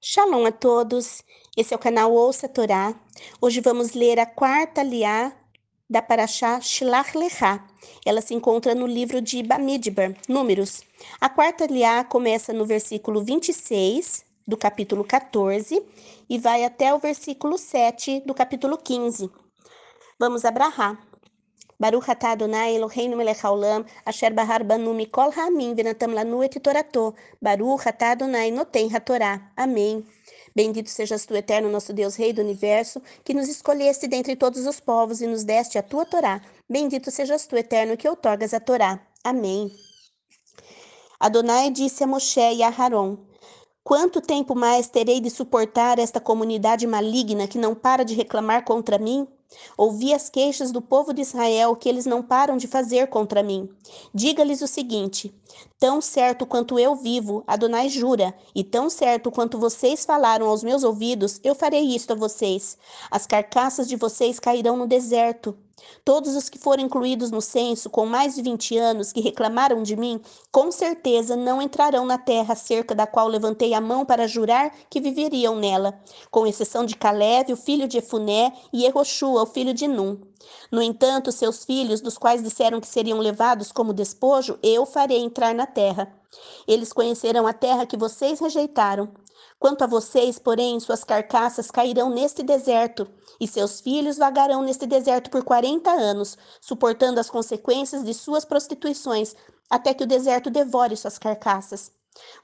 Shalom a todos, esse é o canal Ouça Torá. Hoje vamos ler a quarta liá da Parashá Shlach Lechá. Ela se encontra no livro de Bamidbar, Números. A quarta liá começa no versículo 26 do capítulo 14 e vai até o versículo 7 do capítulo 15. Vamos abrahar. Baruch atah Adonai Eloheinu melech haolam, asher bahar banu mikol ha'amim venatam lanu et torato. Baruch atah Adonai noten hatorá. Amém. Bendito sejas tu, eterno nosso Deus, Rei do Universo, que nos escolheste dentre todos os povos e nos deste a tua Torá. Bendito sejas tu, eterno, que outorgas a Torá. Amém. Adonai disse a Moshe e a Haron, Quanto tempo mais terei de suportar esta comunidade maligna que não para de reclamar contra mim? Ouvi as queixas do povo de Israel que eles não param de fazer contra mim. Diga-lhes o seguinte: Tão certo quanto eu vivo, Adonai jura, e tão certo quanto vocês falaram aos meus ouvidos, eu farei isto a vocês. As carcaças de vocês cairão no deserto. Todos os que foram incluídos no censo com mais de 20 anos que reclamaram de mim, com certeza não entrarão na terra cerca da qual levantei a mão para jurar que viveriam nela, com exceção de Caleb, o filho de Efuné, e Erroshua, o filho de Num. No entanto, seus filhos, dos quais disseram que seriam levados como despojo, eu farei entrar na terra. Eles conhecerão a terra que vocês rejeitaram. Quanto a vocês, porém, suas carcaças cairão neste deserto, e seus filhos vagarão neste deserto por quarenta anos, suportando as consequências de suas prostituições, até que o deserto devore suas carcaças.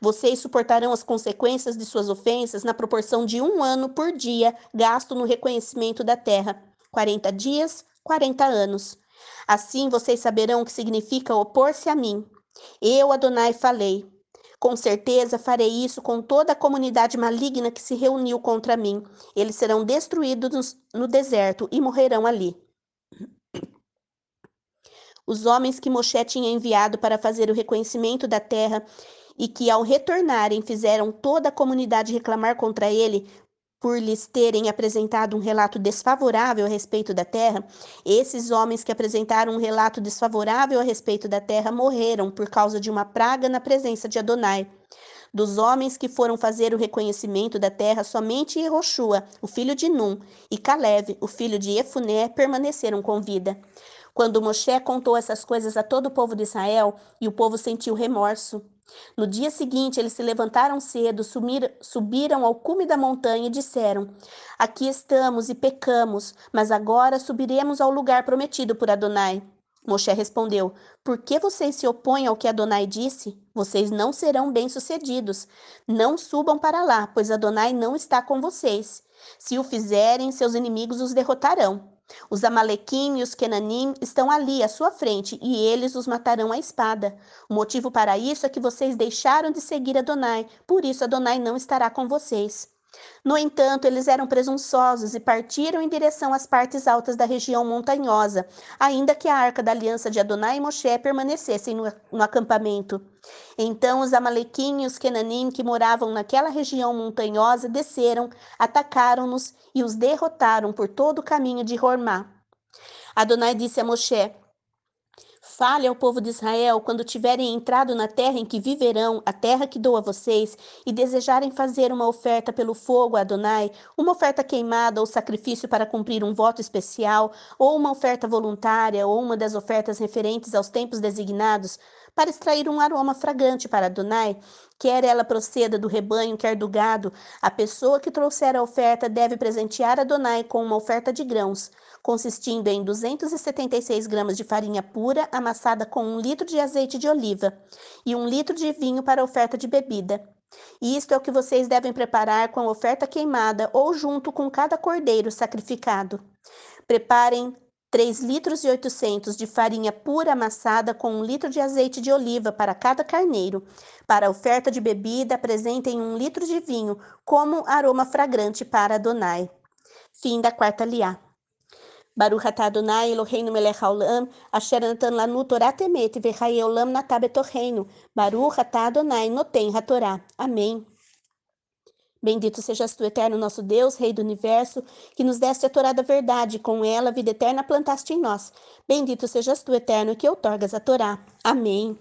Vocês suportarão as consequências de suas ofensas na proporção de um ano por dia gasto no reconhecimento da terra. Quarenta dias, quarenta anos. Assim vocês saberão o que significa opor-se a mim. Eu, Adonai, falei. Com certeza farei isso com toda a comunidade maligna que se reuniu contra mim. Eles serão destruídos no deserto e morrerão ali. Os homens que Moshe tinha enviado para fazer o reconhecimento da terra e que, ao retornarem, fizeram toda a comunidade reclamar contra ele, por lhes terem apresentado um relato desfavorável a respeito da terra, esses homens que apresentaram um relato desfavorável a respeito da terra morreram por causa de uma praga na presença de Adonai. Dos homens que foram fazer o reconhecimento da terra, somente Yehoshua, o filho de Num, e Caleb, o filho de Efuné, permaneceram com vida. Quando Moshe contou essas coisas a todo o povo de Israel, e o povo sentiu remorso, no dia seguinte, eles se levantaram cedo, sumir, subiram ao cume da montanha e disseram: Aqui estamos e pecamos, mas agora subiremos ao lugar prometido por Adonai. Moshe respondeu: Por que vocês se opõem ao que Adonai disse? Vocês não serão bem-sucedidos. Não subam para lá, pois Adonai não está com vocês. Se o fizerem, seus inimigos os derrotarão. Os Amalequim e os Kenanim estão ali à sua frente e eles os matarão à espada. O motivo para isso é que vocês deixaram de seguir Adonai, por isso Adonai não estará com vocês. No entanto, eles eram presunçosos e partiram em direção às partes altas da região montanhosa, ainda que a arca da aliança de Adonai e Moshe permanecessem no, no acampamento. Então os Amalequim e os Kenanim que moravam naquela região montanhosa desceram, atacaram-nos e os derrotaram por todo o caminho de Hormá. Adonai disse a Moshe: Fale ao povo de Israel quando tiverem entrado na terra em que viverão, a terra que dou a vocês, e desejarem fazer uma oferta pelo fogo a Adonai, uma oferta queimada ou sacrifício para cumprir um voto especial, ou uma oferta voluntária, ou uma das ofertas referentes aos tempos designados, para extrair um aroma fragante para Adonai, quer ela proceda do rebanho, quer do gado, a pessoa que trouxer a oferta deve presentear Adonai com uma oferta de grãos, consistindo em 276 gramas de farinha pura amassada com um litro de azeite de oliva e um litro de vinho para oferta de bebida. Isto é o que vocês devem preparar com a oferta queimada ou junto com cada cordeiro sacrificado. Preparem 3 litros e 800 de farinha pura amassada com um litro de azeite de oliva para cada carneiro. Para oferta de bebida, apresentem um litro de vinho como aroma fragrante para Adonai. Fim da quarta liá. Baruch atah Adonai Eloheinu melech haolam, asher natan lanu Torah temet, v'chayei olam natah betorreinu. Baruch atah Adonai noten hatorá. Amém. Bendito sejas tu, eterno nosso Deus, Rei do universo, que nos deste a Torá da verdade, com ela a vida eterna plantaste em nós. Bendito sejas tu, eterno, que outorgas a Torá. Amém.